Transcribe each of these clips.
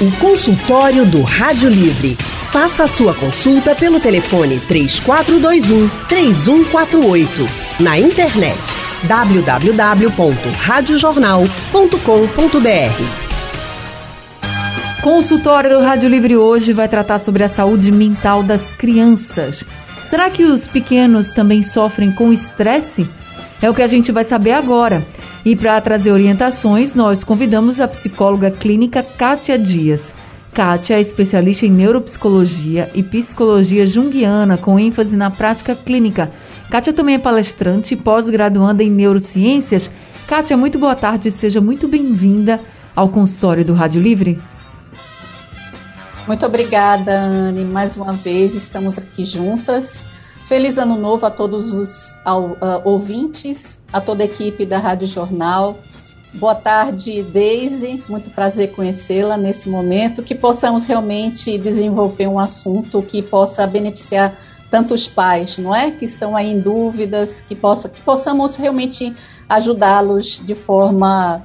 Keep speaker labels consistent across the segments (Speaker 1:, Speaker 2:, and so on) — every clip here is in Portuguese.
Speaker 1: O consultório do Rádio Livre. Faça a sua consulta pelo telefone 3421 3148. Na internet www.radiojornal.com.br.
Speaker 2: Consultório do Rádio Livre hoje vai tratar sobre a saúde mental das crianças. Será que os pequenos também sofrem com estresse? É o que a gente vai saber agora. E para trazer orientações, nós convidamos a psicóloga clínica Kátia Dias. Kátia é especialista em neuropsicologia e psicologia junguiana, com ênfase na prática clínica. Kátia também é palestrante e pós-graduanda em neurociências. Kátia, muito boa tarde, seja muito bem-vinda ao consultório do Rádio Livre.
Speaker 3: Muito obrigada, Anne. Mais uma vez estamos aqui juntas. Feliz ano novo a todos os ao, uh, ouvintes, a toda a equipe da Rádio Jornal. Boa tarde, Deise. Muito prazer conhecê-la nesse momento. Que possamos realmente desenvolver um assunto que possa beneficiar tanto os pais, não é, que estão aí em dúvidas, que possa, que possamos realmente ajudá-los de forma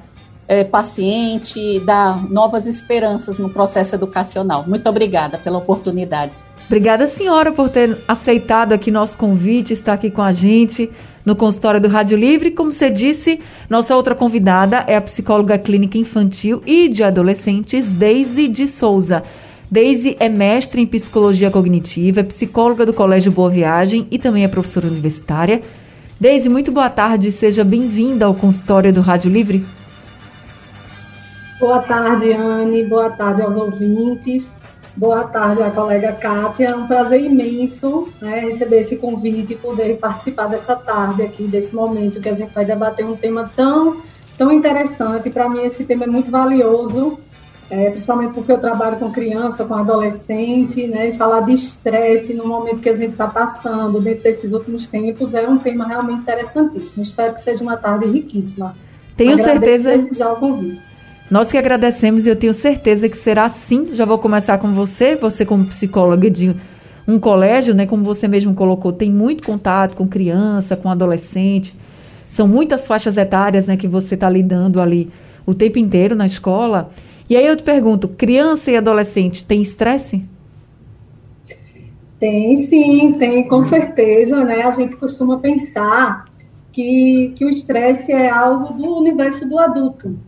Speaker 3: é, paciente, dar novas esperanças no processo educacional. Muito obrigada pela oportunidade.
Speaker 2: Obrigada, senhora, por ter aceitado aqui nosso convite, estar aqui com a gente no consultório do Rádio Livre. Como você disse, nossa outra convidada é a psicóloga clínica infantil e de adolescentes, Deise de Souza. Deise é mestre em psicologia cognitiva, é psicóloga do Colégio Boa Viagem e também é professora universitária. Deise, muito boa tarde, seja bem-vinda ao consultório do Rádio Livre.
Speaker 4: Boa tarde, Anne, boa tarde aos ouvintes. Boa tarde, a colega Kátia. É um prazer imenso né, receber esse convite e poder participar dessa tarde aqui, desse momento que a gente vai debater um tema tão, tão interessante. Para mim, esse tema é muito valioso, é, principalmente porque eu trabalho com criança, com adolescente, né, e falar de estresse no momento que a gente está passando, dentro desses últimos tempos, é um tema realmente interessantíssimo. Espero que seja uma tarde riquíssima.
Speaker 2: Tenho Agradeço certeza.
Speaker 4: já o convite.
Speaker 2: Nós que agradecemos e eu tenho certeza que será assim. Já vou começar com você, você como psicóloga de um colégio, né, como você mesmo colocou, tem muito contato com criança, com adolescente. São muitas faixas etárias, né, que você está lidando ali o tempo inteiro na escola. E aí eu te pergunto, criança e adolescente tem estresse?
Speaker 4: Tem sim, tem com certeza, né? A gente costuma pensar que, que o estresse é algo do universo do adulto,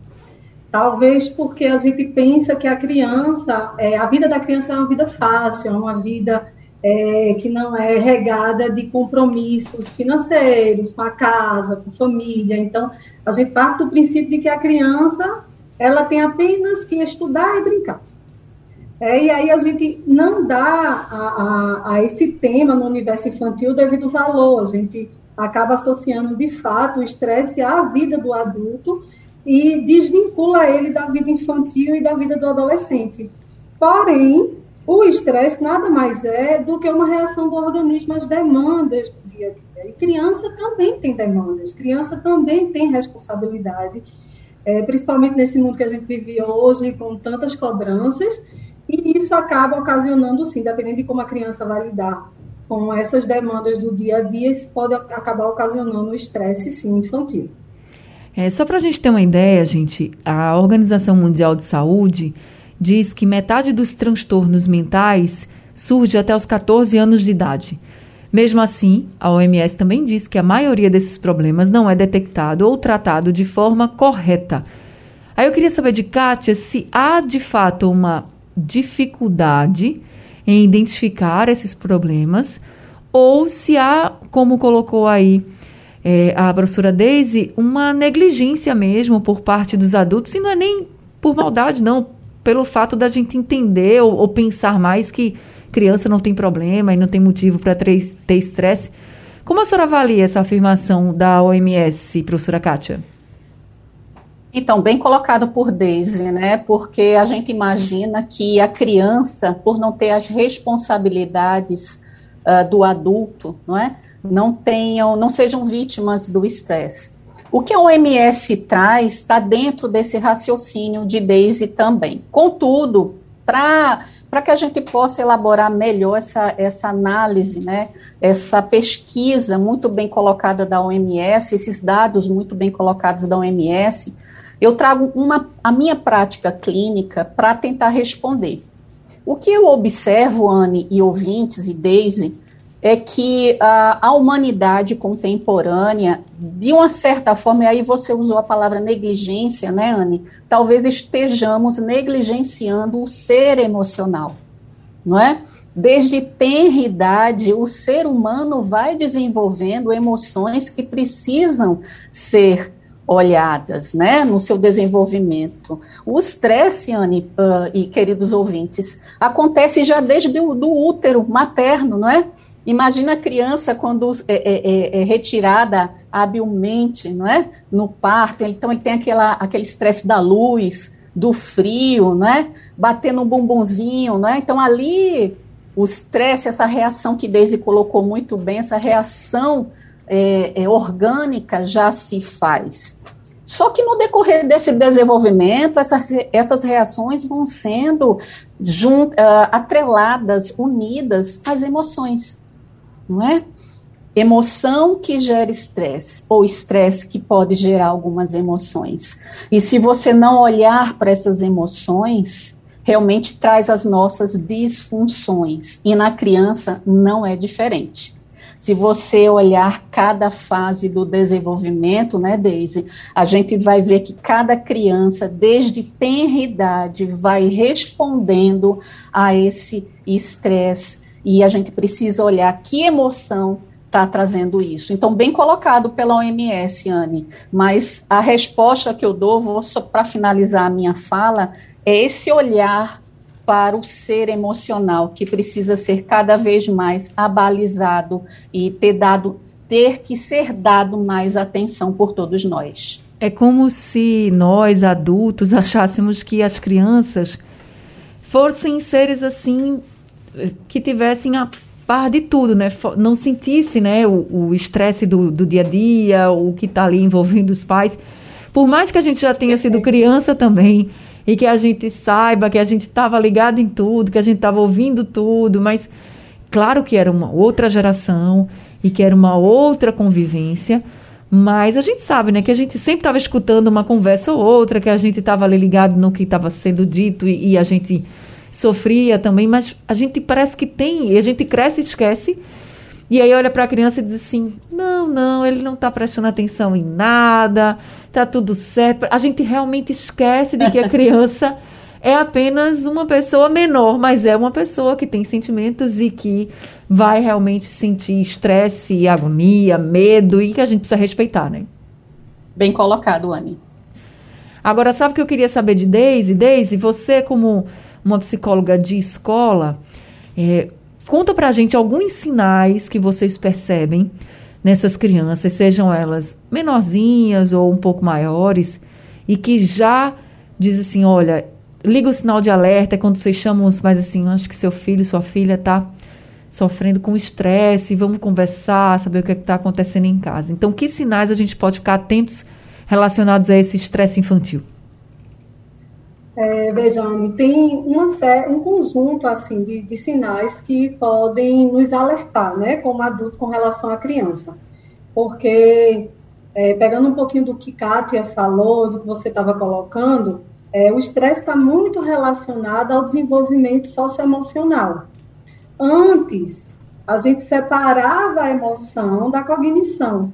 Speaker 4: Talvez porque a gente pensa que a criança, é, a vida da criança é uma vida fácil, é uma vida é, que não é regada de compromissos financeiros com a casa, com a família. Então, a gente parte do princípio de que a criança ela tem apenas que estudar e brincar. É, e aí a gente não dá a, a, a esse tema no universo infantil devido valor, a gente acaba associando de fato o estresse à vida do adulto e desvincula ele da vida infantil e da vida do adolescente. Porém, o estresse nada mais é do que uma reação do organismo às demandas do dia a dia. E criança também tem demandas, criança também tem responsabilidade, é, principalmente nesse mundo que a gente vive hoje, com tantas cobranças, e isso acaba ocasionando, sim, dependendo de como a criança vai lidar com essas demandas do dia a dia, isso pode acabar ocasionando o estresse, sim, infantil.
Speaker 2: É, só para a gente ter uma ideia, gente, a Organização Mundial de Saúde diz que metade dos transtornos mentais surge até os 14 anos de idade. Mesmo assim, a OMS também diz que a maioria desses problemas não é detectado ou tratado de forma correta. Aí eu queria saber de Kátia se há de fato uma dificuldade em identificar esses problemas ou se há, como colocou aí é, a professora Daisy, uma negligência mesmo por parte dos adultos, e não é nem por maldade, não, pelo fato da gente entender ou, ou pensar mais que criança não tem problema e não tem motivo para ter estresse. Como a senhora avalia essa afirmação da OMS, professora Kátia?
Speaker 3: Então, bem colocado por Daisy, né? Porque a gente imagina que a criança, por não ter as responsabilidades uh, do adulto, não é? Não tenham, não sejam vítimas do estresse. O que a OMS traz está dentro desse raciocínio de Daisy também. Contudo, para que a gente possa elaborar melhor essa, essa análise, né, essa pesquisa muito bem colocada da OMS, esses dados muito bem colocados da OMS, Eu trago uma, a minha prática clínica para tentar responder. O que eu observo, Anne e ouvintes e Daisy, é que a, a humanidade contemporânea, de uma certa forma, e aí você usou a palavra negligência, né, Anne? Talvez estejamos negligenciando o ser emocional, não é? Desde tenra idade, o ser humano vai desenvolvendo emoções que precisam ser olhadas, né, no seu desenvolvimento. O estresse, Anne uh, e queridos ouvintes, acontece já desde o do útero materno, não é? Imagina a criança quando é, é, é, é, retirada habilmente, não é? No parto, então ele tem aquela, aquele estresse da luz, do frio, não é? Bater no bumbumzinho, não é? Então ali o estresse, essa reação que Daisy colocou muito bem, essa reação é, é, orgânica já se faz. Só que no decorrer desse desenvolvimento, essas, essas reações vão sendo uh, atreladas, unidas às emoções não é? Emoção que gera estresse, ou estresse que pode gerar algumas emoções. E se você não olhar para essas emoções, realmente traz as nossas disfunções. E na criança não é diferente. Se você olhar cada fase do desenvolvimento, né, Daisy, a gente vai ver que cada criança, desde tenra idade, vai respondendo a esse estresse, e a gente precisa olhar que emoção está trazendo isso. Então, bem colocado pela OMS, Anne, mas a resposta que eu dou, vou só para finalizar a minha fala, é esse olhar para o ser emocional que precisa ser cada vez mais abalizado e ter dado ter que ser dado mais atenção por todos nós.
Speaker 2: É como se nós adultos achássemos que as crianças fossem seres assim que tivessem a par de tudo, né? Não sentisse, né, o estresse do, do dia a dia, o que está ali envolvendo os pais. Por mais que a gente já tenha sido criança também, e que a gente saiba que a gente estava ligado em tudo, que a gente estava ouvindo tudo, mas claro que era uma outra geração e que era uma outra convivência, mas a gente sabe, né, que a gente sempre estava escutando uma conversa ou outra, que a gente estava ali ligado no que estava sendo dito e, e a gente sofria também, mas a gente parece que tem, e a gente cresce e esquece. E aí olha para a criança e diz assim: não, não, ele não está prestando atenção em nada, está tudo certo. A gente realmente esquece de que a criança é apenas uma pessoa menor, mas é uma pessoa que tem sentimentos e que vai realmente sentir estresse, agonia, medo e que a gente precisa respeitar, né?
Speaker 3: Bem colocado, Anne.
Speaker 2: Agora, sabe o que eu queria saber de Daisy? Daisy, você como uma psicóloga de escola, é, conta pra gente alguns sinais que vocês percebem nessas crianças, sejam elas menorzinhas ou um pouco maiores, e que já diz assim, olha, liga o sinal de alerta quando vocês chamam os mais assim, acho que seu filho, sua filha está sofrendo com estresse, vamos conversar, saber o que é está acontecendo em casa. Então, que sinais a gente pode ficar atentos relacionados a esse estresse infantil?
Speaker 4: É, Bejane, tem uma um conjunto assim de, de, sinais que podem nos alertar, né, como adulto, com relação à criança. Porque, é, pegando um pouquinho do que Kátia falou, do que você estava colocando, é, o estresse está muito relacionado ao desenvolvimento socioemocional. Antes, a gente separava a emoção da cognição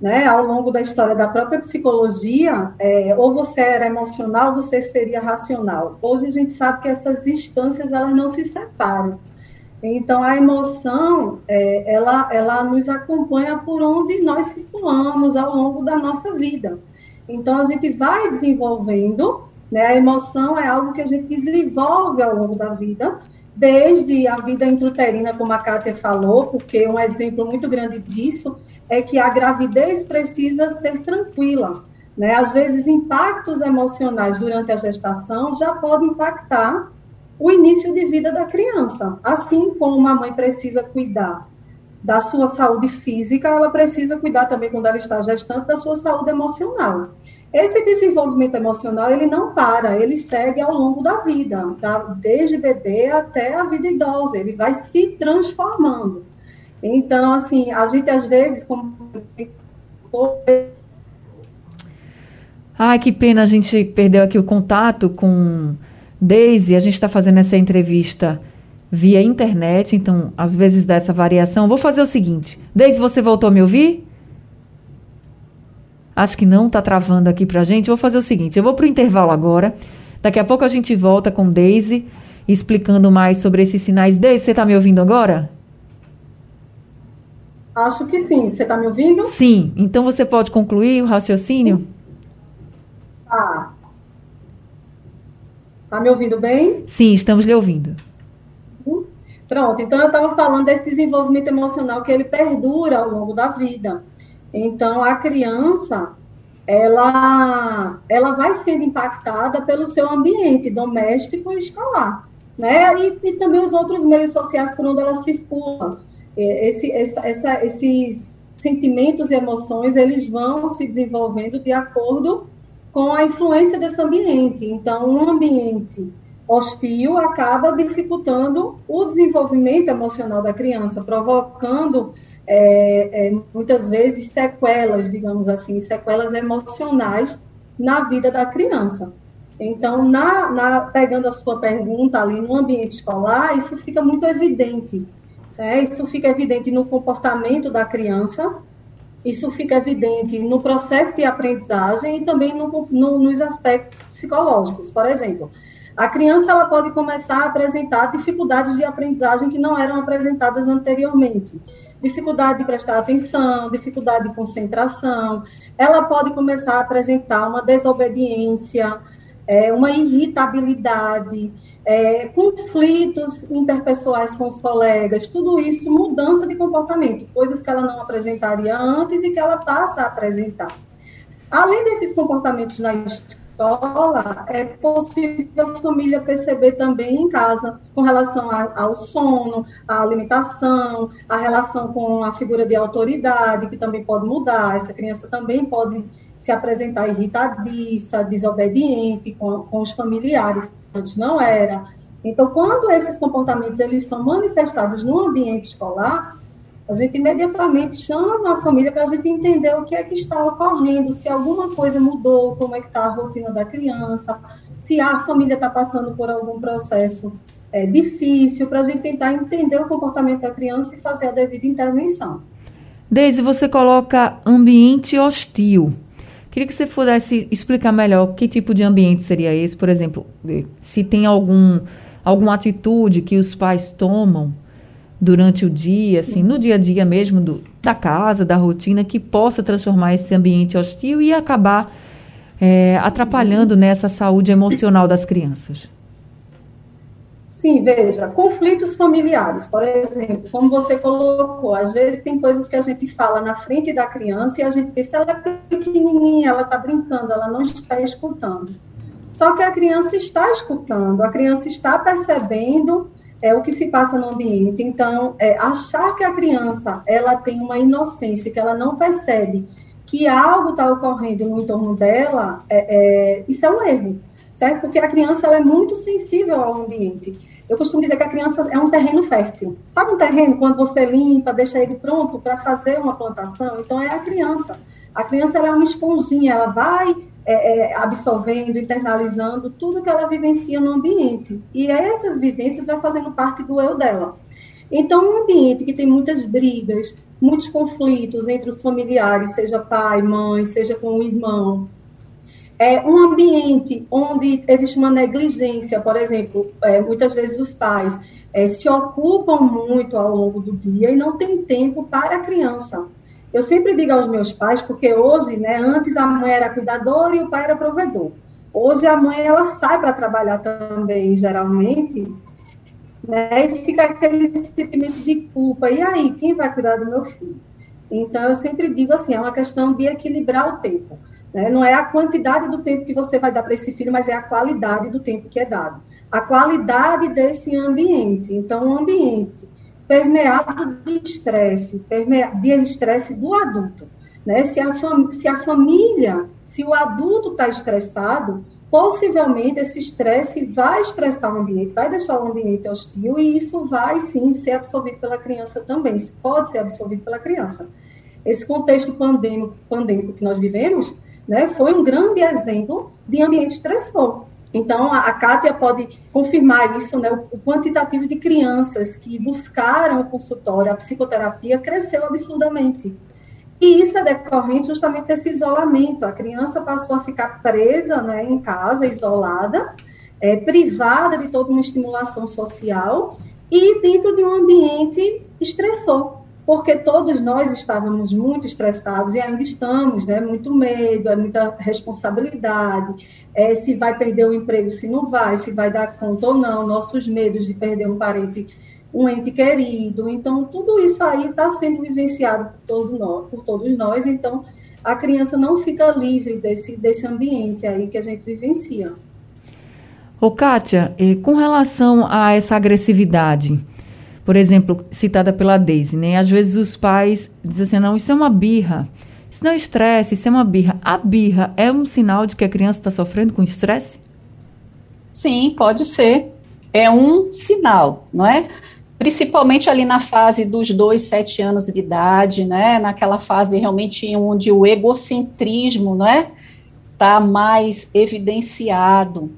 Speaker 4: né, ao longo da história da própria psicologia, é, ou você era emocional, ou você seria racional. Hoje a gente sabe que essas instâncias elas não se separam. Então a emoção, é, ela, ela nos acompanha por onde nós circulamos ao longo da nossa vida. Então a gente vai desenvolvendo, né, a emoção é algo que a gente desenvolve ao longo da vida, desde a vida intrauterina, como a Kátia falou, porque um exemplo muito grande disso é que a gravidez precisa ser tranquila. Né? Às vezes, impactos emocionais durante a gestação já podem impactar o início de vida da criança. Assim como a mãe precisa cuidar da sua saúde física, ela precisa cuidar também, quando ela está gestante, da sua saúde emocional. Esse desenvolvimento emocional, ele não para, ele segue ao longo da vida, tá? desde bebê até a vida idosa, ele vai se transformando. Então, assim, a gente às vezes, como
Speaker 2: Ai, que pena a gente perdeu aqui o contato com Daisy. A gente está fazendo essa entrevista via internet, então às vezes dá essa variação. Vou fazer o seguinte: Daisy, você voltou a me ouvir? Acho que não está travando aqui para a gente. Vou fazer o seguinte: eu vou para o intervalo agora. Daqui a pouco a gente volta com Daisy explicando mais sobre esses sinais. Daisy, você está me ouvindo agora?
Speaker 4: Acho que sim. Você está me ouvindo?
Speaker 2: Sim. Então você pode concluir o raciocínio?
Speaker 4: Ah. Está me ouvindo bem?
Speaker 2: Sim, estamos lhe ouvindo.
Speaker 4: Pronto, então eu estava falando desse desenvolvimento emocional que ele perdura ao longo da vida. Então, a criança, ela, ela vai sendo impactada pelo seu ambiente doméstico e escolar, né? E, e também os outros meios sociais por onde ela circula. Esse, essa, essa, esses sentimentos e emoções, eles vão se desenvolvendo de acordo com a influência desse ambiente. Então, um ambiente hostil acaba dificultando o desenvolvimento emocional da criança, provocando é, é, muitas vezes sequelas, digamos assim, sequelas emocionais na vida da criança. Então, na, na, pegando a sua pergunta ali no ambiente escolar, isso fica muito evidente. Né? Isso fica evidente no comportamento da criança, isso fica evidente no processo de aprendizagem e também no, no, nos aspectos psicológicos. Por exemplo, a criança ela pode começar a apresentar dificuldades de aprendizagem que não eram apresentadas anteriormente. Dificuldade de prestar atenção, dificuldade de concentração. Ela pode começar a apresentar uma desobediência, é, uma irritabilidade, é, conflitos interpessoais com os colegas, tudo isso, mudança de comportamento, coisas que ela não apresentaria antes e que ela passa a apresentar. Além desses comportamentos na escola, é possível a família perceber também em casa, com relação ao sono, à alimentação, a relação com a figura de autoridade, que também pode mudar. Essa criança também pode se apresentar irritadiça, desobediente com, com os familiares, antes não era. Então, quando esses comportamentos eles são manifestados no ambiente escolar, a gente imediatamente chama a família para a gente entender o que é que está ocorrendo, se alguma coisa mudou, como é que está a rotina da criança, se a família está passando por algum processo é, difícil, para a gente tentar entender o comportamento da criança e fazer a devida intervenção.
Speaker 2: Deise, você coloca ambiente hostil. Queria que você pudesse explicar melhor que tipo de ambiente seria esse, por exemplo, se tem algum, alguma atitude que os pais tomam durante o dia, assim, no dia a dia mesmo do, da casa, da rotina, que possa transformar esse ambiente hostil e acabar é, atrapalhando nessa saúde emocional das crianças.
Speaker 4: Sim, veja, conflitos familiares, por exemplo, como você colocou, às vezes tem coisas que a gente fala na frente da criança e a gente pensa, ela é pequenininha, ela está brincando, ela não está escutando. Só que a criança está escutando, a criança está percebendo é o que se passa no ambiente. Então, é, achar que a criança ela tem uma inocência, que ela não percebe que algo está ocorrendo no entorno dela, é, é, isso é um erro, certo? Porque a criança ela é muito sensível ao ambiente. Eu costumo dizer que a criança é um terreno fértil. Sabe um terreno quando você limpa, deixa ele pronto para fazer uma plantação? Então é a criança. A criança ela é uma esponjinha, ela vai é, é, absorvendo, internalizando tudo que ela vivencia no ambiente. E essas vivências vai fazendo parte do eu dela. Então, um ambiente que tem muitas brigas, muitos conflitos entre os familiares, seja pai, mãe, seja com o irmão, é um ambiente onde existe uma negligência, por exemplo, é, muitas vezes os pais é, se ocupam muito ao longo do dia e não tem tempo para a criança. Eu sempre digo aos meus pais, porque hoje, né, antes a mãe era cuidadora e o pai era provedor. Hoje a mãe ela sai para trabalhar também, geralmente, né, e fica aquele sentimento de culpa. E aí, quem vai cuidar do meu filho? Então, eu sempre digo assim, é uma questão de equilibrar o tempo. Né? Não é a quantidade do tempo que você vai dar para esse filho, mas é a qualidade do tempo que é dado. A qualidade desse ambiente. Então, o ambiente permeado de estresse, de estresse do adulto. Né? Se, a se a família, se o adulto está estressado, possivelmente esse estresse vai estressar o ambiente, vai deixar o ambiente hostil e isso vai sim ser absorvido pela criança também. Isso pode ser absorvido pela criança. Esse contexto pandêmico, pandêmico que nós vivemos né, foi um grande exemplo de ambiente estressor. Então, a, Kátia pode confirmar isso, né, o, o quantitativo de crianças que buscaram o consultório, a psicoterapia, cresceu absurdamente. E isso é decorrente justamente desse isolamento. A criança passou a ficar presa né, em casa, isolada, é, privada de toda uma estimulação social e dentro de um ambiente estressor porque todos nós estávamos muito estressados e ainda estamos, né? Muito medo, é muita responsabilidade, é, se vai perder o emprego, se não vai, se vai dar conta ou não, nossos medos de perder um parente, um ente querido. Então, tudo isso aí está sendo vivenciado por, todo nós, por todos nós. Então, a criança não fica livre desse, desse ambiente aí que a gente vivencia.
Speaker 2: Ô, Kátia, com relação a essa agressividade, por exemplo, citada pela Daisy, né? Às vezes os pais dizem assim, não, isso é uma birra. Isso não é estresse, isso é uma birra. A birra é um sinal de que a criança está sofrendo com estresse?
Speaker 3: Sim, pode ser. É um sinal, não é? Principalmente ali na fase dos dois, sete anos de idade, né? Naquela fase realmente onde o egocentrismo, não é? Está mais evidenciado.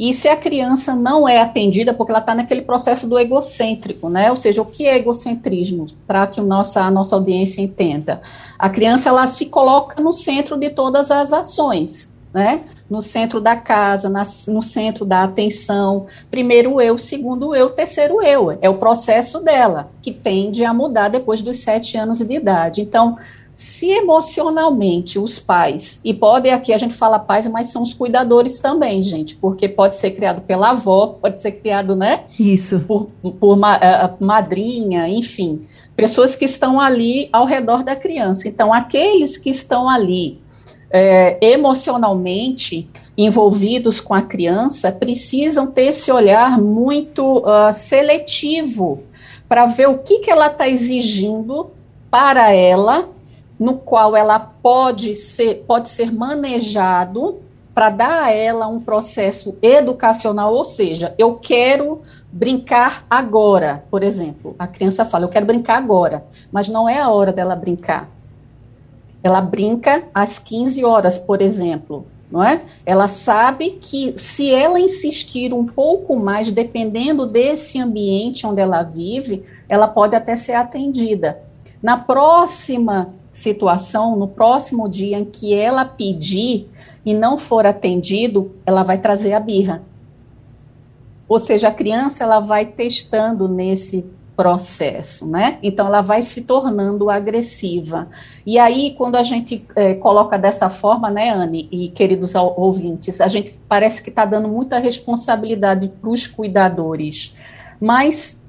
Speaker 3: E se a criança não é atendida, porque ela está naquele processo do egocêntrico, né? Ou seja, o que é egocentrismo? Para que a nossa, a nossa audiência entenda. A criança, ela se coloca no centro de todas as ações, né? No centro da casa, na, no centro da atenção. Primeiro eu, segundo eu, terceiro eu. É o processo dela, que tende a mudar depois dos sete anos de idade. Então, se emocionalmente os pais, e pode aqui a gente fala pais, mas são os cuidadores também, gente, porque pode ser criado pela avó, pode ser criado, né?
Speaker 2: Isso.
Speaker 3: Por, por ma, uh, madrinha, enfim, pessoas que estão ali ao redor da criança. Então, aqueles que estão ali é, emocionalmente envolvidos com a criança precisam ter esse olhar muito uh, seletivo para ver o que, que ela está exigindo para ela no qual ela pode ser, pode ser manejado para dar a ela um processo educacional, ou seja, eu quero brincar agora, por exemplo. A criança fala, eu quero brincar agora, mas não é a hora dela brincar. Ela brinca às 15 horas, por exemplo, não é? Ela sabe que se ela insistir um pouco mais, dependendo desse ambiente onde ela vive, ela pode até ser atendida. Na próxima situação, no próximo dia em que ela pedir e não for atendido, ela vai trazer a birra. Ou seja, a criança ela vai testando nesse processo, né? Então ela vai se tornando agressiva. E aí, quando a gente é, coloca dessa forma, né, Anne e queridos ouvintes, a gente parece que está dando muita responsabilidade para os cuidadores. Mas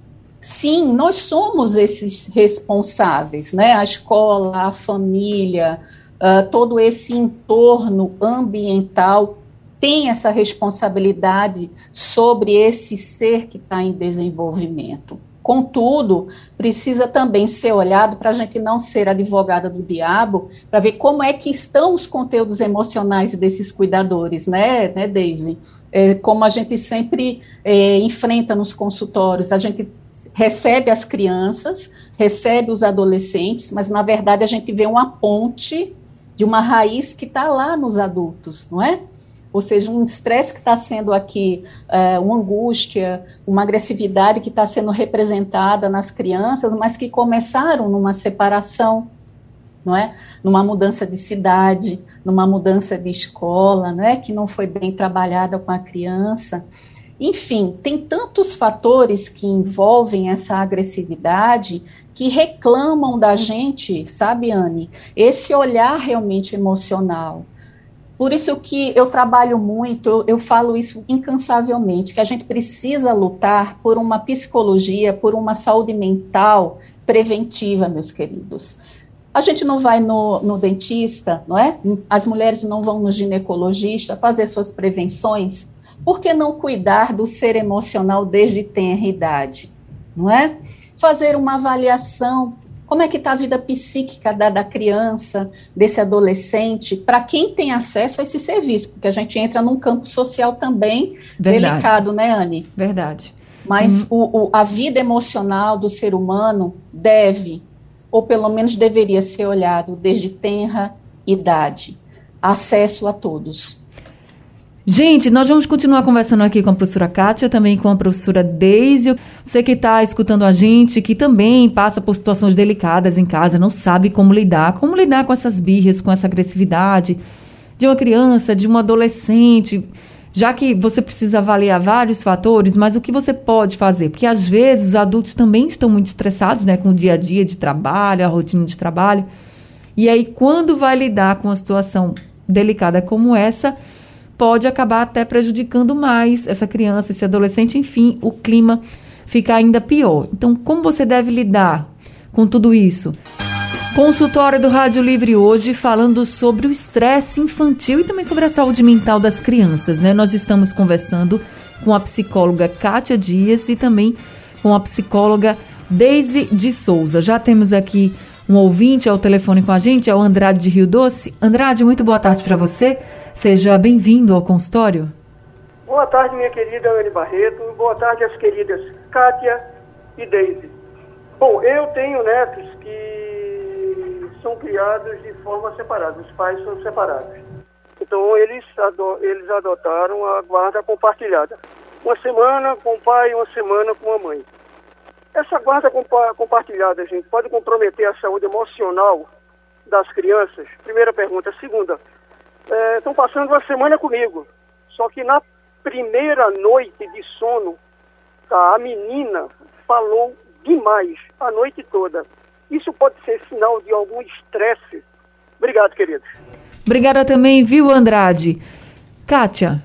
Speaker 3: sim, nós somos esses responsáveis, né? A escola, a família, uh, todo esse entorno ambiental tem essa responsabilidade sobre esse ser que está em desenvolvimento. Contudo, precisa também ser olhado para a gente não ser advogada do diabo, para ver como é que estão os conteúdos emocionais desses cuidadores, né, né Daisy? É, como a gente sempre é, enfrenta nos consultórios, a gente recebe as crianças, recebe os adolescentes, mas na verdade a gente vê uma ponte de uma raiz que está lá nos adultos, não é? Ou seja, um estresse que está sendo aqui, é, uma angústia, uma agressividade que está sendo representada nas crianças, mas que começaram numa separação, não é? Numa mudança de cidade, numa mudança de escola, não é? Que não foi bem trabalhada com a criança. Enfim, tem tantos fatores que envolvem essa agressividade que reclamam da gente, sabe, Anne? Esse olhar realmente emocional. Por isso que eu trabalho muito, eu, falo isso incansavelmente, que a gente precisa lutar por uma psicologia, por uma saúde mental preventiva, meus queridos. A gente não vai no, no, dentista, não é? As mulheres não vão no ginecologista fazer suas prevenções. Por que não cuidar do ser emocional desde tenra idade? Não é? Fazer uma avaliação. Como é que está a vida psíquica da, da criança, desse adolescente, para quem tem acesso a esse serviço? Porque a gente entra num campo social também Verdade. delicado, né, Anne?
Speaker 2: Verdade.
Speaker 3: Mas uhum. o, o, a vida emocional do ser humano deve, ou pelo menos deveria ser olhado desde tenra idade. acesso a todos.
Speaker 2: Gente, nós vamos continuar conversando aqui com a professora Kátia, também com a professora Deise. Você que está escutando a gente, que também passa por situações delicadas em casa, não sabe como lidar, como lidar com essas birras, com essa agressividade de uma criança, de um adolescente, já que você precisa avaliar vários fatores, mas o que você pode fazer? Porque às vezes os adultos também estão muito estressados, né, com o dia a dia de trabalho, a rotina de trabalho. E aí, quando vai lidar com uma situação delicada como essa, pode acabar até prejudicando mais essa criança, esse adolescente, enfim, o clima fica ainda pior. Então, como você deve lidar com tudo isso? Consultório do Rádio Livre hoje falando sobre o estresse infantil e também sobre a saúde mental das crianças, né? Nós estamos conversando com a psicóloga Kátia Dias e também com a psicóloga Deise de Souza. Já temos aqui um ouvinte ao telefone com a gente, é o Andrade de Rio Doce. Andrade, muito boa tarde para você. Seja bem-vindo ao consultório.
Speaker 5: Boa tarde, minha querida Anne Barreto. Boa tarde às queridas Kátia e Deise. Bom, eu tenho netos que são criados de forma separada, os pais são separados. Então, eles, eles adotaram a guarda compartilhada. Uma semana com o pai, uma semana com a mãe. Essa guarda compa compartilhada, gente, pode comprometer a saúde emocional das crianças? Primeira pergunta. Segunda, estão é, passando uma semana comigo. Só que na primeira noite de sono, tá, a menina falou demais a noite toda. Isso pode ser sinal de algum estresse. Obrigado, queridos.
Speaker 2: Obrigada também, viu, Andrade? Kátia.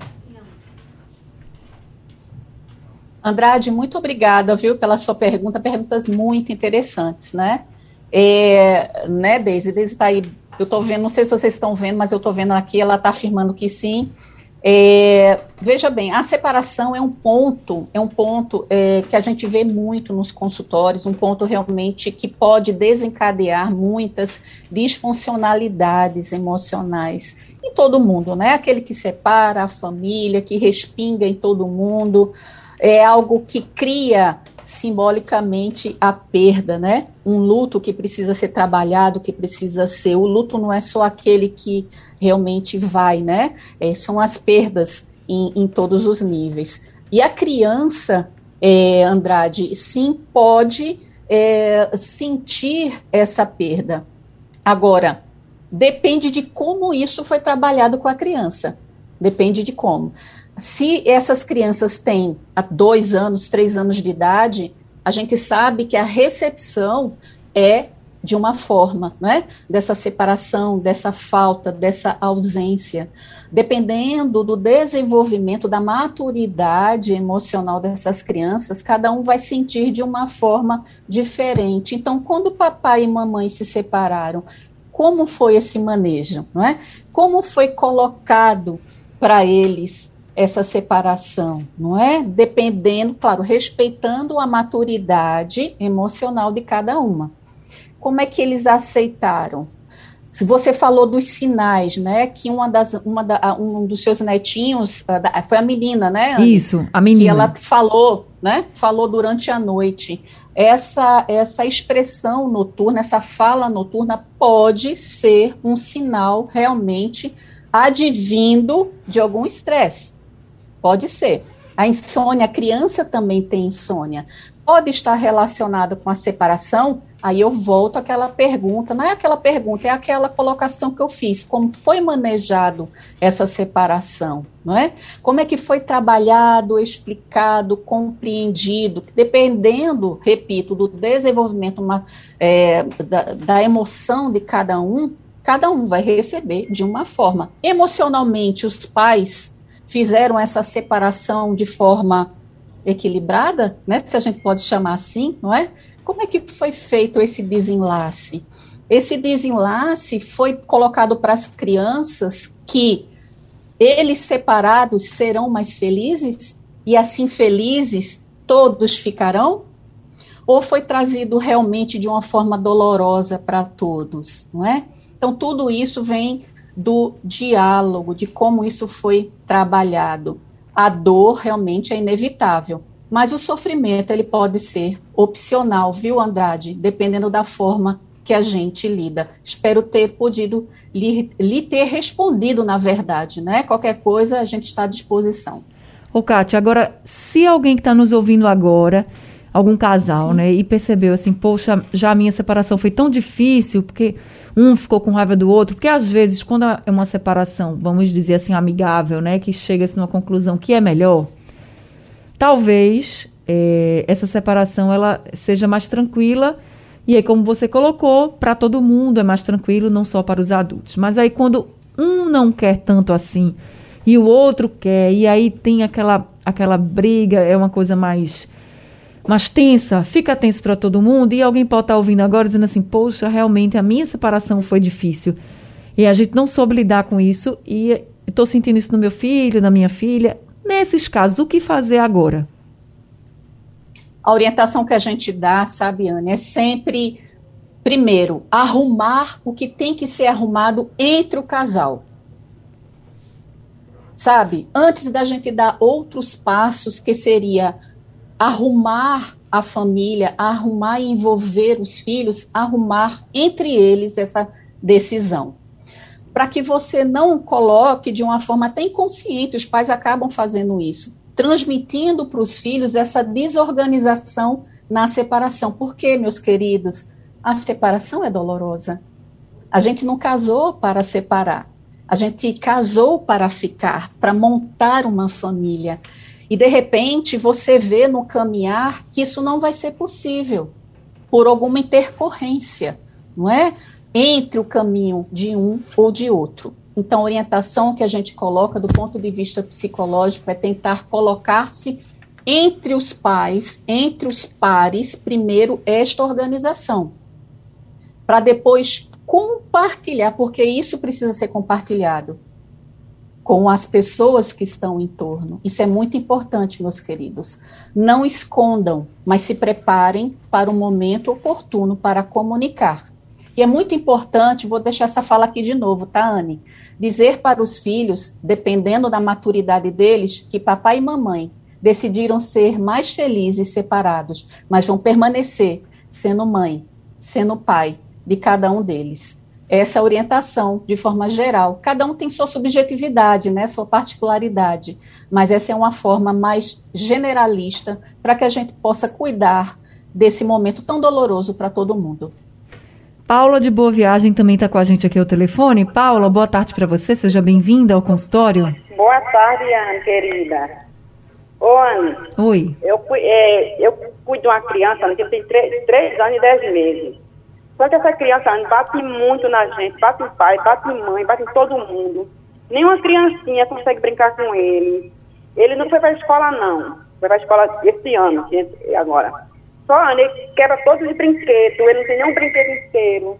Speaker 3: Andrade, muito obrigada, viu, pela sua pergunta. Perguntas muito interessantes, né? É, né, Deise? Deise está aí eu estou vendo, não sei se vocês estão vendo, mas eu estou vendo aqui, ela está afirmando que sim. É, veja bem, a separação é um ponto, é um ponto é, que a gente vê muito nos consultórios, um ponto realmente que pode desencadear muitas disfuncionalidades emocionais em todo mundo, né? Aquele que separa a família, que respinga em todo mundo, é algo que cria simbolicamente a perda, né? Um luto que precisa ser trabalhado, que precisa ser. O luto não é só aquele que realmente vai, né? É, são as perdas em, em, todos os níveis. E a criança, é, Andrade, sim, pode é, sentir essa perda. Agora, depende de como isso foi trabalhado com a criança. Depende de como se essas crianças têm há dois anos, três anos de idade, a gente sabe que a recepção é de uma forma, né? Dessa separação, dessa falta, dessa ausência. Dependendo do desenvolvimento, da maturidade emocional dessas crianças, cada um vai sentir de uma forma diferente. Então, quando papai e mamãe se separaram, como foi esse manejo, não é? Como foi colocado para eles essa separação, não é? Dependendo, claro, respeitando a maturidade emocional de cada uma. Como é que eles aceitaram? Se você falou dos sinais, né? Que uma das, uma da, um dos seus netinhos foi a menina, né?
Speaker 2: Isso, a menina.
Speaker 3: Que ela falou, né? Falou durante a noite. Essa essa expressão noturna, essa fala noturna pode ser um sinal realmente advindo de algum estresse. Pode ser. A insônia, a criança também tem insônia. Pode estar relacionado com a separação? Aí eu volto àquela pergunta, não é aquela pergunta, é aquela colocação que eu fiz. Como foi manejado essa separação, não é? Como é que foi trabalhado, explicado, compreendido? Dependendo, repito, do desenvolvimento uma, é, da, da emoção de cada um, cada um vai receber de uma forma. Emocionalmente, os pais fizeram essa separação de forma equilibrada, né? Se a gente pode chamar assim, não é? Como é que foi feito esse desenlace? Esse desenlace foi colocado para as crianças que eles separados serão mais felizes e assim felizes todos ficarão? Ou foi trazido realmente de uma forma dolorosa para todos, não é? Então tudo isso vem do diálogo, de como isso foi trabalhado. A dor realmente é inevitável, mas o sofrimento ele pode ser opcional, viu, Andrade? Dependendo da forma que a gente lida. Espero ter podido lhe, lhe ter respondido, na verdade, né? Qualquer coisa, a gente está à disposição.
Speaker 2: Ô, Kátia, agora, se alguém que está nos ouvindo agora, algum casal, Sim. né, e percebeu assim, poxa, já a minha separação foi tão difícil, porque um ficou com raiva do outro, porque às vezes, quando é uma separação, vamos dizer assim, amigável, né, que chega-se numa conclusão que é melhor, talvez é, essa separação ela seja mais tranquila. E aí como você colocou para todo mundo é mais tranquilo não só para os adultos. Mas aí quando um não quer tanto assim e o outro quer e aí tem aquela aquela briga é uma coisa mais mais tensa fica tenso para todo mundo e alguém pode estar tá ouvindo agora dizendo assim poxa realmente a minha separação foi difícil e a gente não soube lidar com isso e estou sentindo isso no meu filho na minha filha nesses casos o que fazer agora
Speaker 3: a orientação que a gente dá, sabe, Anne, é sempre, primeiro, arrumar o que tem que ser arrumado entre o casal. Sabe, antes da gente dar outros passos, que seria arrumar a família, arrumar e envolver os filhos, arrumar entre eles essa decisão. Para que você não coloque de uma forma até inconsciente, os pais acabam fazendo isso transmitindo para os filhos essa desorganização na separação. Por quê, meus queridos? A separação é dolorosa. A gente não casou para separar. A gente casou para ficar, para montar uma família. E de repente você vê no caminhar que isso não vai ser possível por alguma intercorrência, não é? Entre o caminho de um ou de outro. Então, a orientação que a gente coloca do ponto de vista psicológico é tentar colocar-se entre os pais, entre os pares, primeiro esta organização, para depois compartilhar, porque isso precisa ser compartilhado com as pessoas que estão em torno. Isso é muito importante, meus queridos. Não escondam, mas se preparem para o momento oportuno para comunicar. E é muito importante, vou deixar essa fala aqui de novo, tá, Anne? dizer para os filhos, dependendo da maturidade deles, que papai e mamãe decidiram ser mais felizes separados, mas vão permanecer sendo mãe, sendo pai de cada um deles. Essa orientação, de forma geral. Cada um tem sua subjetividade, né, sua particularidade, mas essa é uma forma mais generalista para que a gente possa cuidar desse momento tão doloroso para todo mundo.
Speaker 2: Paula de Boa Viagem também está com a gente aqui ao telefone. Paula, boa tarde para você, seja bem-vinda ao consultório.
Speaker 6: Boa tarde, Anne, querida. Ô, Anne.
Speaker 2: Oi.
Speaker 6: Eu, é, eu cuido de uma criança que tem 3 anos e 10 meses. Só que essa criança bate muito na gente, bate o pai, bate mãe, bate todo mundo. Nenhuma criancinha consegue brincar com ele. Ele não foi para a escola, não. Foi para a escola esse ano, agora. Só ele quebra todos os brinquedos, ele não tem nenhum brinquedo inteiro.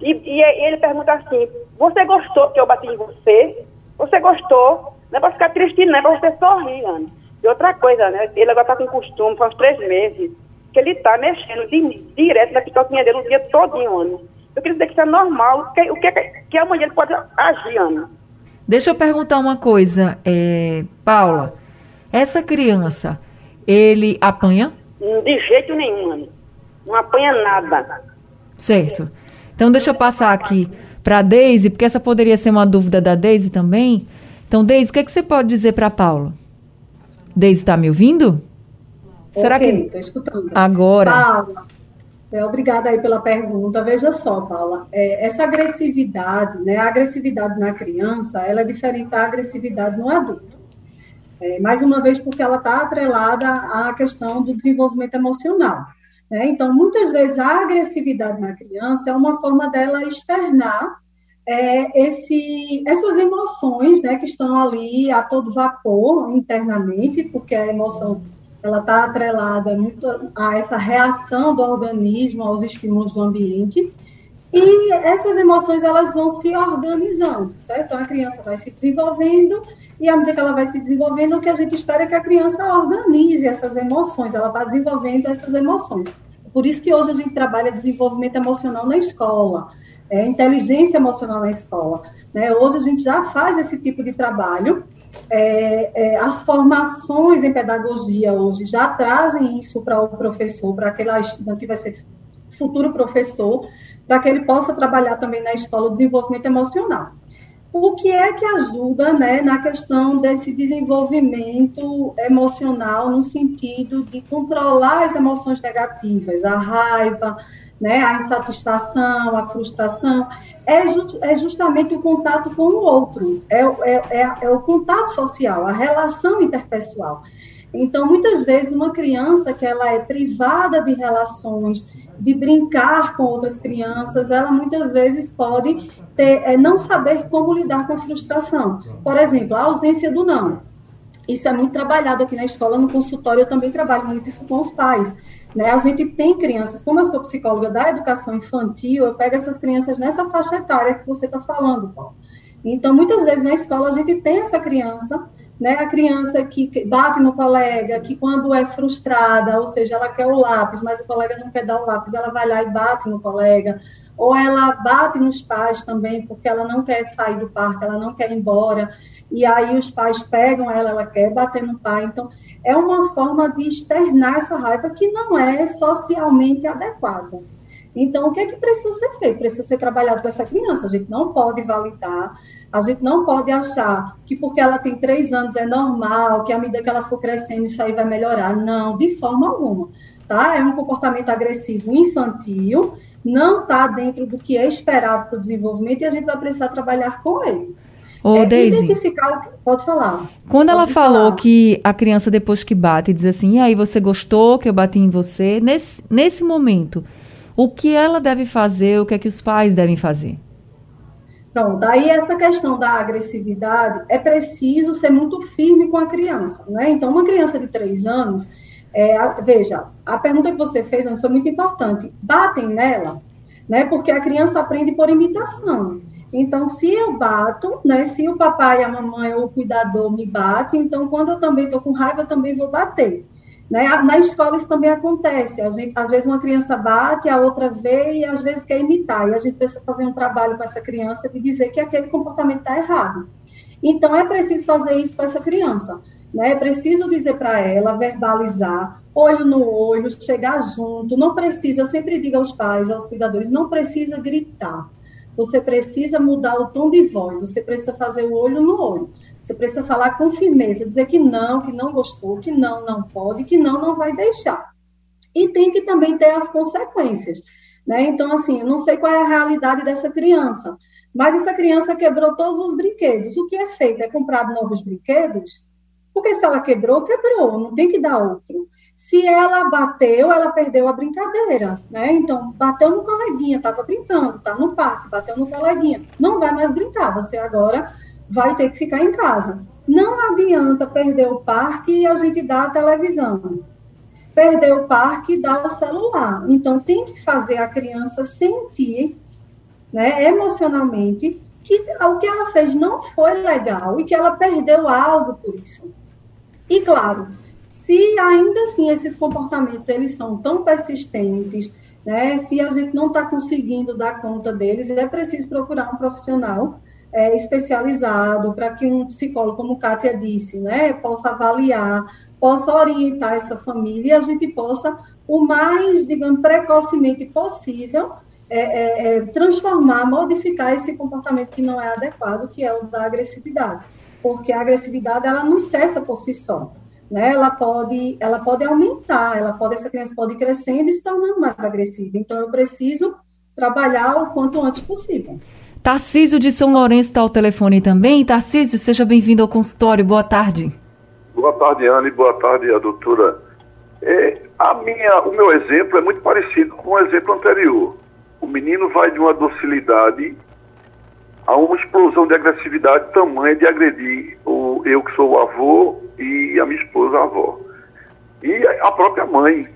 Speaker 6: E, e, ele pergunta assim: Você gostou que eu bati em você? Você gostou? Não é para ficar triste, não é para você sorrir, Ana. E outra coisa, né? Ele agora está com costume, faz três meses, que ele está mexendo de, direto na picoquinha dele o dia todinho, Ana. Eu queria dizer que isso é normal, que, o que, que amanhã ele pode agir, Ana.
Speaker 2: Deixa eu perguntar uma coisa, é, Paula. Essa criança, ele apanha?
Speaker 6: De jeito nenhum, mano. Não apanha nada.
Speaker 2: Certo. Então deixa eu passar aqui para a Deise, porque essa poderia ser uma dúvida da Deise também. Então, Deise, o que, é que você pode dizer para Paula? Deise está me ouvindo?
Speaker 4: Será okay, que estou escutando.
Speaker 2: Agora.
Speaker 4: Paula, é, obrigada aí pela pergunta. Veja só, Paula, é, essa agressividade, né? A agressividade na criança, ela é diferente da agressividade no adulto. É, mais uma vez, porque ela está atrelada à questão do desenvolvimento emocional. Né? Então, muitas vezes, a agressividade na criança é uma forma dela externar é, esse, essas emoções né, que estão ali a todo vapor internamente, porque a emoção ela está atrelada muito a essa reação do organismo aos estímulos do ambiente, e essas emoções elas vão se organizando, certo? Então a criança vai se desenvolvendo e à medida que ela vai se desenvolvendo, o que a gente espera é que a criança organize essas emoções, ela está desenvolvendo essas emoções. Por isso que hoje a gente trabalha desenvolvimento emocional na escola, é, inteligência emocional na escola. Né? Hoje a gente já faz esse tipo de trabalho. É, é, as formações em pedagogia hoje já trazem isso para o professor, para aquela estudante que vai ser futuro professor, para que ele possa trabalhar também na escola o desenvolvimento emocional. O que é que ajuda né, na questão desse desenvolvimento emocional, no sentido de controlar as emoções negativas, a raiva, né, a insatisfação, a frustração, é, ju é justamente o contato com o outro, é, é, é, é o contato social, a relação interpessoal. Então, muitas vezes, uma criança que ela é privada de relações, de brincar com outras crianças, ela muitas vezes pode ter, é, não saber como lidar com a frustração. Por exemplo, a ausência do não. Isso é muito trabalhado aqui na escola, no consultório eu também trabalho muito isso com os pais. Né? A gente tem crianças, como eu sou psicóloga da educação infantil, eu pego essas crianças nessa faixa etária que você está falando, Paulo. Então, muitas vezes na escola a gente tem essa criança, né? A criança que bate no colega, que quando é frustrada, ou seja, ela quer o lápis, mas o colega não quer dar o lápis, ela vai lá e bate no colega. Ou ela bate nos pais também, porque ela não quer sair do parque, ela não quer ir embora e aí os pais pegam ela, ela quer bater no pai. Então, é uma forma de externar essa raiva que não é socialmente adequada. Então, o que é que precisa ser feito? Precisa ser trabalhado com essa criança. A gente não pode validar, a gente não pode achar que porque ela tem três anos é normal, que à medida que ela for crescendo isso aí vai melhorar. Não, de forma alguma. Tá? É um comportamento agressivo infantil, não está dentro do que é esperado para o desenvolvimento e a gente vai precisar trabalhar com ele.
Speaker 2: Ô, é Daisy,
Speaker 4: identificar Pode falar.
Speaker 2: Quando
Speaker 4: pode
Speaker 2: ela falou falar. que a criança, depois que bate, diz assim, e aí você gostou que eu bati em você? Nesse, nesse momento, o que ela deve fazer, o que é que os pais devem fazer?
Speaker 4: Pronto, aí essa questão da agressividade, é preciso ser muito firme com a criança, né? Então, uma criança de três anos, é, veja, a pergunta que você fez foi muito importante. Batem nela, né? Porque a criança aprende por imitação. Então, se eu bato, né, se o papai, a mamãe ou o cuidador me bate, então quando eu também estou com raiva, eu também vou bater. Né? Na escola isso também acontece. A gente, às vezes uma criança bate, a outra vê e às vezes quer imitar. E a gente precisa fazer um trabalho com essa criança de dizer que aquele comportamento está errado. Então é preciso fazer isso com essa criança. Né? É preciso dizer para ela, verbalizar, olho no olho, chegar junto. Não precisa, eu sempre digo aos pais, aos cuidadores, não precisa gritar você precisa mudar o tom de voz, você precisa fazer o olho no olho, você precisa falar com firmeza, dizer que não, que não gostou, que não, não pode, que não, não vai deixar. E tem que também ter as consequências. Né? Então, assim, eu não sei qual é a realidade dessa criança, mas essa criança quebrou todos os brinquedos. O que é feito? É comprado novos brinquedos? Porque se ela quebrou, quebrou, não tem que dar outro. Se ela bateu, ela perdeu a brincadeira, né? Então, bateu no coleguinha, estava brincando, tá no parque, bateu no coleguinha, não vai mais brincar, você agora vai ter que ficar em casa. Não adianta perder o parque e a gente dar a televisão. Perder o parque e dar o celular. Então, tem que fazer a criança sentir, né, emocionalmente, que o que ela fez não foi legal e que ela perdeu algo por isso. E, claro, se ainda assim esses comportamentos eles são tão persistentes, né, se a gente não está conseguindo dar conta deles, é preciso procurar um profissional é, especializado para que um psicólogo, como Kátia disse, né, possa avaliar, possa orientar essa família e a gente possa, o mais, digamos, precocemente possível, é, é, é transformar, modificar esse comportamento que não é adequado, que é o da agressividade. Porque a agressividade, ela não cessa por si só né, ela pode, ela pode aumentar, ela pode, essa criança pode ir crescendo e se tornando mais agressiva. Então, eu preciso trabalhar o quanto antes possível.
Speaker 2: Tarcísio de São Lourenço está ao telefone também. Tarcísio, seja bem-vindo ao consultório. Boa tarde.
Speaker 7: Boa tarde, Anne. Boa tarde, a doutora. É, a minha, o meu exemplo é muito parecido com o exemplo anterior. O menino vai de uma docilidade a uma explosão de agressividade tamanha de agredir o, eu que sou o avô e a minha esposa a avó. E a própria mãe.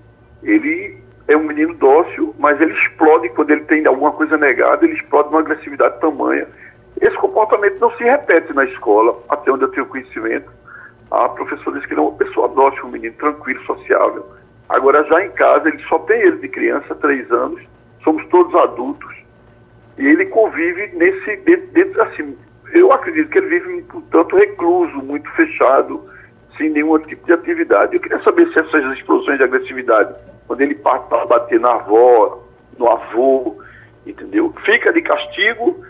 Speaker 7: Ele é um menino dócil, mas ele explode quando ele tem alguma coisa negada, ele explode uma agressividade tamanha. Esse comportamento não se repete na escola, até onde eu tenho conhecimento. A professora disse que ele é uma pessoa dócil, um menino tranquilo, sociável. Agora, já em casa, ele só tem ele de criança, três anos, somos todos adultos ele convive nesse, dentro, dentro, assim, eu acredito que ele vive um tanto recluso, muito fechado, sem nenhum tipo de atividade. Eu queria saber se essas explosões de agressividade, quando ele parte para bater na avó, no avô, entendeu? Fica de castigo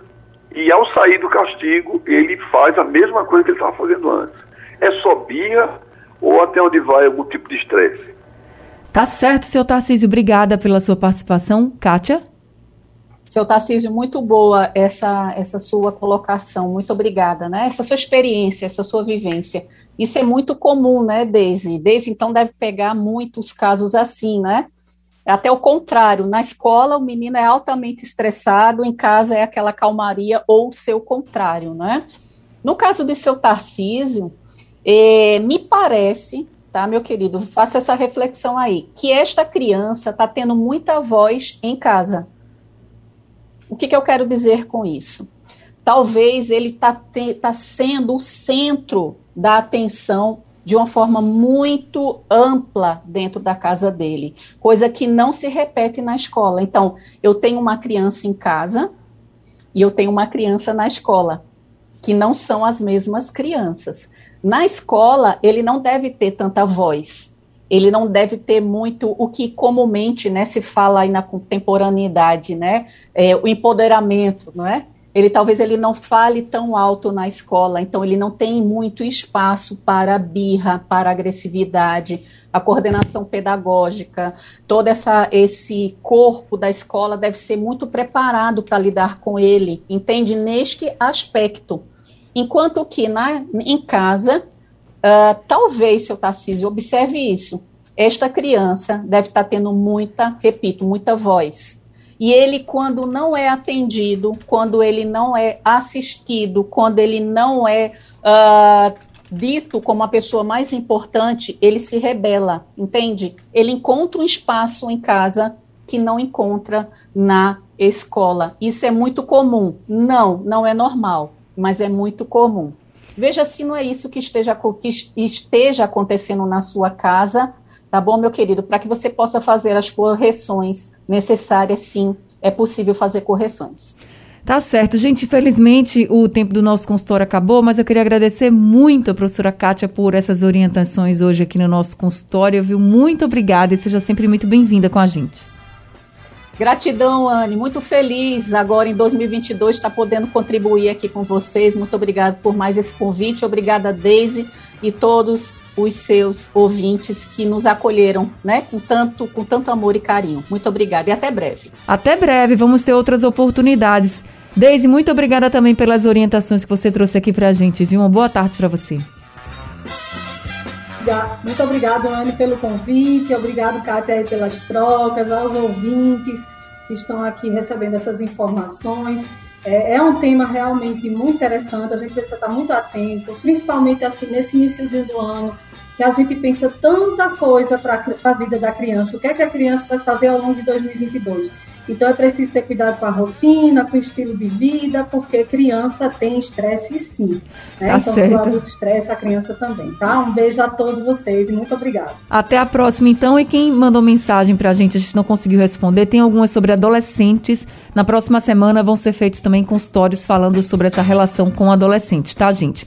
Speaker 7: e ao sair do castigo, ele faz a mesma coisa que ele estava fazendo antes. É só birra ou até onde vai algum tipo de estresse.
Speaker 2: Tá certo, seu Tarcísio. Obrigada pela sua participação. Kátia?
Speaker 3: Seu Tarcísio, muito boa essa, essa sua colocação, muito obrigada, né? Essa sua experiência, essa sua vivência. Isso é muito comum, né, Deise? Deise, então, deve pegar muitos casos assim, né? Até o contrário, na escola o menino é altamente estressado, em casa é aquela calmaria ou o seu contrário, né? No caso de seu Tarcísio, eh, me parece, tá, meu querido, faça essa reflexão aí, que esta criança está tendo muita voz em casa. O que, que eu quero dizer com isso? Talvez ele está tá sendo o centro da atenção de uma forma muito ampla dentro da casa dele, coisa que não se repete na escola. Então, eu tenho uma criança em casa e eu tenho uma criança na escola, que não são as mesmas crianças. Na escola, ele não deve ter tanta voz, ele não deve ter muito o que comumente né, se fala aí na contemporaneidade, né, é, o empoderamento, não é? Ele talvez ele não fale tão alto na escola, então ele não tem muito espaço para birra, para agressividade, a coordenação pedagógica, todo essa, esse corpo da escola deve ser muito preparado para lidar com ele, entende? Neste aspecto. Enquanto que na, em casa, Uh, talvez, seu Tarcísio, observe isso. Esta criança deve estar tendo muita, repito, muita voz. E ele, quando não é atendido, quando ele não é assistido, quando ele não é uh, dito como a pessoa mais importante, ele se rebela, entende? Ele encontra um espaço em casa que não encontra na escola. Isso é muito comum. Não, não é normal, mas é muito comum. Veja se não é isso que esteja, que esteja acontecendo na sua casa, tá bom, meu querido? Para que você possa fazer as correções necessárias, sim, é possível fazer correções.
Speaker 2: Tá certo. Gente, infelizmente o tempo do nosso consultório acabou, mas eu queria agradecer muito a professora Kátia por essas orientações hoje aqui no nosso consultório, viu? Muito obrigada e seja sempre muito bem-vinda com a gente.
Speaker 3: Gratidão, Anne. Muito feliz agora em 2022 estar podendo contribuir aqui com vocês. Muito obrigada por mais esse convite. Obrigada, Daisy e todos os seus ouvintes que nos acolheram, né, com tanto, com tanto amor e carinho. Muito obrigada e até breve.
Speaker 2: Até breve, vamos ter outras oportunidades. Deise, muito obrigada também pelas orientações que você trouxe aqui para a gente, viu? Uma boa tarde para você.
Speaker 4: Muito obrigado, Anne, pelo convite. Obrigado, Kátia, pelas trocas, aos ouvintes que estão aqui recebendo essas informações. É, é, um tema realmente muito interessante, a gente precisa estar muito atento, principalmente assim nesse iníciozinho do ano, que a gente pensa tanta coisa para a vida da criança. O que é que a criança vai fazer ao longo de 2022? Então é preciso ter cuidado com a rotina, com o estilo de vida, porque criança tem estresse sim. Né? Tá então, certo. se o adulto estressa, a criança também, tá? Um beijo a todos vocês e muito obrigada.
Speaker 2: Até a próxima, então. E quem mandou mensagem pra gente, a gente não conseguiu responder, tem algumas sobre adolescentes. Na próxima semana vão ser feitos também consultórios falando sobre essa relação com adolescentes, tá, gente?